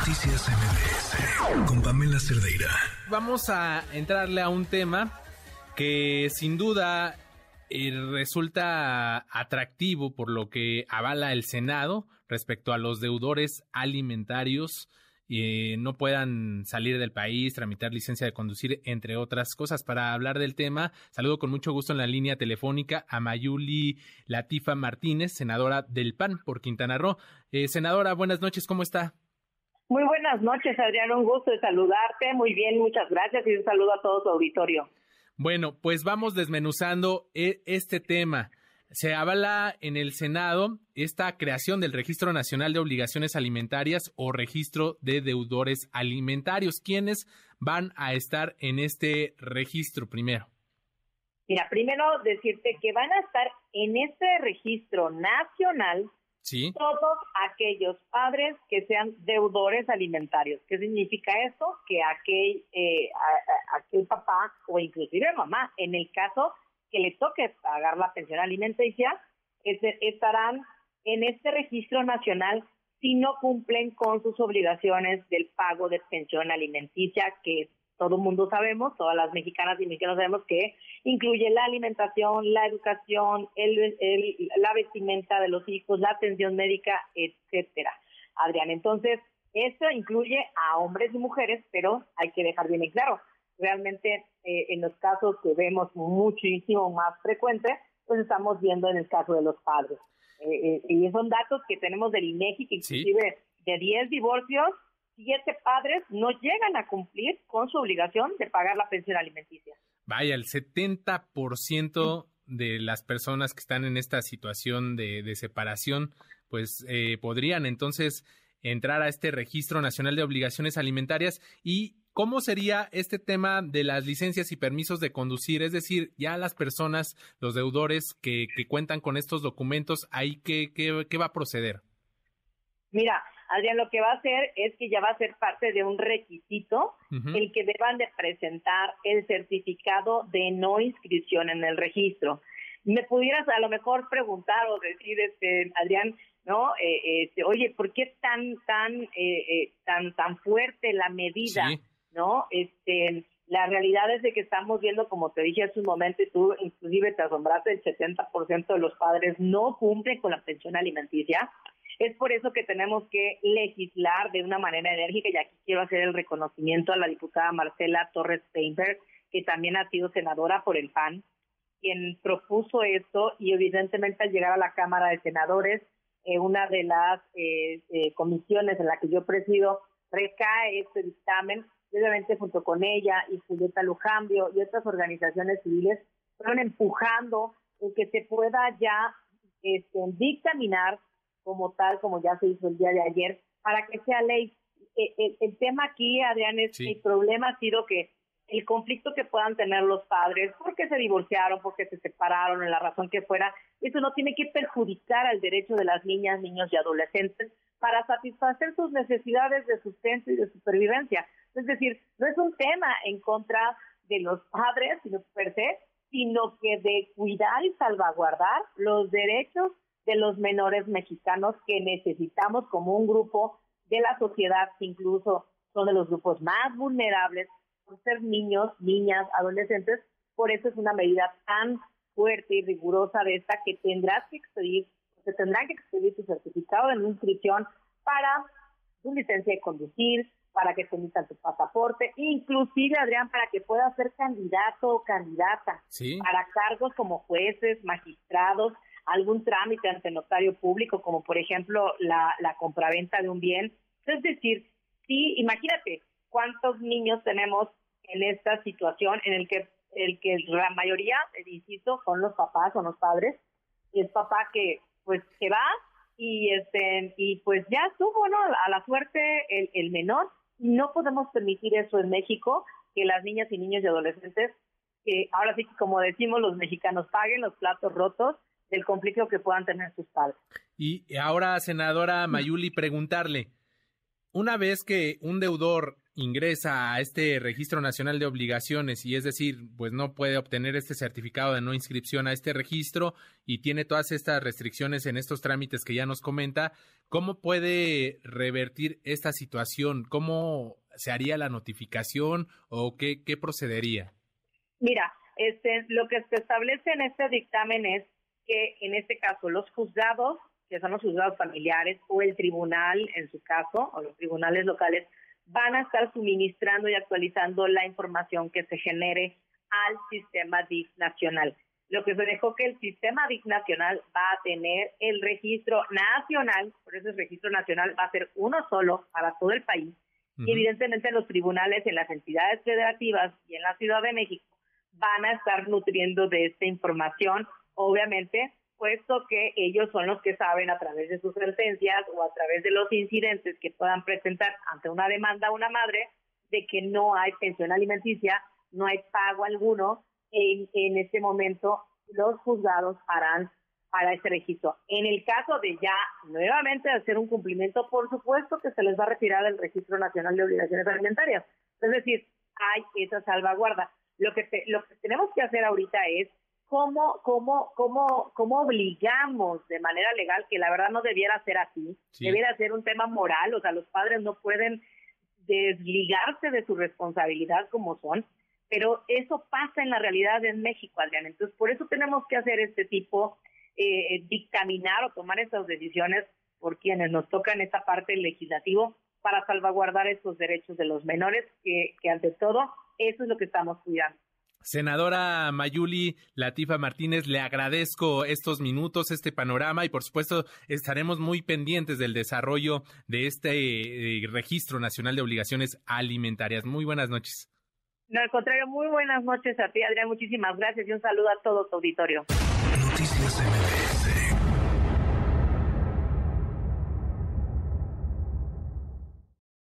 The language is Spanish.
Noticias MBS con Pamela Cerdeira. Vamos a entrarle a un tema que sin duda eh, resulta atractivo por lo que avala el Senado respecto a los deudores alimentarios y no puedan salir del país, tramitar licencia de conducir, entre otras cosas. Para hablar del tema, saludo con mucho gusto en la línea telefónica a Mayuli Latifa Martínez, senadora del PAN por Quintana Roo. Eh, senadora, buenas noches, ¿cómo está? Muy buenas noches, Adrián, un gusto de saludarte. Muy bien, muchas gracias y un saludo a todo tu auditorio. Bueno, pues vamos desmenuzando e, este tema se avala en el Senado esta creación del Registro Nacional de Obligaciones Alimentarias o Registro de Deudores Alimentarios. ¿Quiénes van a estar en este registro primero? Mira, primero decirte que van a estar en este registro nacional todos aquellos padres que sean deudores alimentarios. ¿Qué significa esto? Que aquel, eh, aquel papá o inclusive mamá, en el caso que le toque pagar la pensión alimenticia estarán en este registro nacional si no cumplen con sus obligaciones del pago de pensión alimenticia, que todo el mundo sabemos, todas las mexicanas y mexicanos sabemos que incluye la alimentación, la educación, el, la vestimenta de los hijos, la atención médica, etcétera. Adrián, entonces, esto incluye a hombres y mujeres, pero hay que dejar bien claro, realmente eh, en los casos que vemos muchísimo más frecuentes, pues estamos viendo en el caso de los padres. Eh, eh, y son datos que tenemos del INEGI, que inclusive de 10 divorcios, 7 padres no llegan a cumplir con su obligación de pagar la pensión alimenticia. Vaya, el 70% de las personas que están en esta situación de, de separación, pues podrían entonces entrar a este registro nacional de obligaciones alimentarias y ¿Cómo sería este tema de las licencias y permisos de conducir? Es decir, ya las personas, los deudores que, cuentan con estos documentos, ¿ahí qué, qué, va a proceder? Mira, Adrián, lo que va a hacer es que ya va a ser parte de un requisito el que deban de presentar el certificado de no inscripción en el registro. Me pudieras a lo mejor preguntar o decir, este, Adrián, ¿no? Eh, este, oye, ¿por qué tan, tan, eh, eh, tan, tan fuerte la medida? ¿no? Este, la realidad es de que estamos viendo, como te dije hace un momento, y tú inclusive te asombraste, el 70% de los padres no cumplen con la pensión alimenticia. Es por eso que tenemos que legislar de una manera enérgica y aquí quiero hacer el reconocimiento a la diputada Marcela Torres Steinberg, que también ha sido senadora por el PAN, quien propuso esto y evidentemente al llegar a la Cámara de Senadores, eh, una de las eh, eh, comisiones en la que yo presido recae este dictamen obviamente junto con ella y Julieta Lujambio y otras organizaciones civiles fueron empujando que se pueda ya este, dictaminar como tal, como ya se hizo el día de ayer, para que sea ley. E, el, tema aquí, Adrián, es que el problema ha sido que el conflicto que puedan tener los padres, porque se divorciaron, porque se separaron, en la razón que fuera, eso no tiene que perjudicar al derecho de las niñas, niños y adolescentes para satisfacer sus necesidades de sustento y de supervivencia. Es decir, no es un tema en contra de los padres, sino per se, sino que de cuidar y salvaguardar los derechos de los menores mexicanos que necesitamos como un grupo de la sociedad que incluso son de los grupos más vulnerables por ser niños, niñas, adolescentes. Por eso es una medida tan fuerte y rigurosa de esta que tendrás que expedir, se tendrán que expedir tu certificado de inscripción para tu licencia de conducir, para que emitan tu pasaporte, inclusive, Adrián, para que puedas ser candidato o candidata para cargos como jueces, magistrados, algún trámite ante notario público, como por ejemplo la, la compraventa de un bien. Es decir, sí, imagínate cuántos niños tenemos en esta situación en el que el que la mayoría, insisto, son los papás, son los padres, y es papá que pues se va y este y pues ya estuvo, ¿no? A la suerte el, el menor no podemos permitir eso en México, que las niñas y niños y adolescentes, que ahora sí que como decimos los mexicanos, paguen los platos rotos del conflicto que puedan tener sus padres. Y ahora, senadora Mayuli, preguntarle, una vez que un deudor ingresa a este registro nacional de obligaciones y es decir, pues no puede obtener este certificado de no inscripción a este registro y tiene todas estas restricciones en estos trámites que ya nos comenta, ¿cómo puede revertir esta situación? ¿Cómo se haría la notificación o qué, qué procedería? Mira, este, lo que se establece en este dictamen es que en este caso los juzgados, que son los juzgados familiares o el tribunal en su caso, o los tribunales locales, van a estar suministrando y actualizando la información que se genere al sistema DIF nacional. Lo que se dejó que el sistema DIF nacional va a tener el registro nacional, por eso el registro nacional va a ser uno solo para todo el país. Y evidentemente los tribunales en las entidades federativas y en la Ciudad de México van a estar nutriendo de esta información, obviamente, puesto que ellos son los que saben a través de sus sentencias o a través de los incidentes que puedan presentar ante una demanda a una madre de que no hay pensión alimenticia, no hay pago alguno, en, en este momento los juzgados harán para este registro. En el caso de ya nuevamente hacer un cumplimiento, por supuesto que se les va a retirar el Registro Nacional de Obligaciones Alimentarias. Es decir, hay esa salvaguarda. Lo que, lo que tenemos que hacer ahorita es cómo, cómo, cómo, cómo obligamos de manera legal, que la verdad no debiera ser así, debiera ser un tema moral, o sea, los padres no pueden desligarse de su responsabilidad como son, pero eso pasa en la realidad en México, Adrián. Entonces, por eso tenemos que hacer este tipo, eh, dictaminar o tomar estas decisiones por quienes nos tocan esta parte del legislativo para salvaguardar estos derechos de los menores, que, que ante todo, eso es lo que estamos cuidando. Senadora Mayuli Latifa Martínez, le agradezco estos minutos, este panorama y por supuesto estaremos muy pendientes del desarrollo de este eh, Registro Nacional de Obligaciones Alimentarias. Muy buenas noches. No, al contrario, muy buenas noches a ti, Adrián. Muchísimas gracias y un saludo a todo tu auditorio. Noticias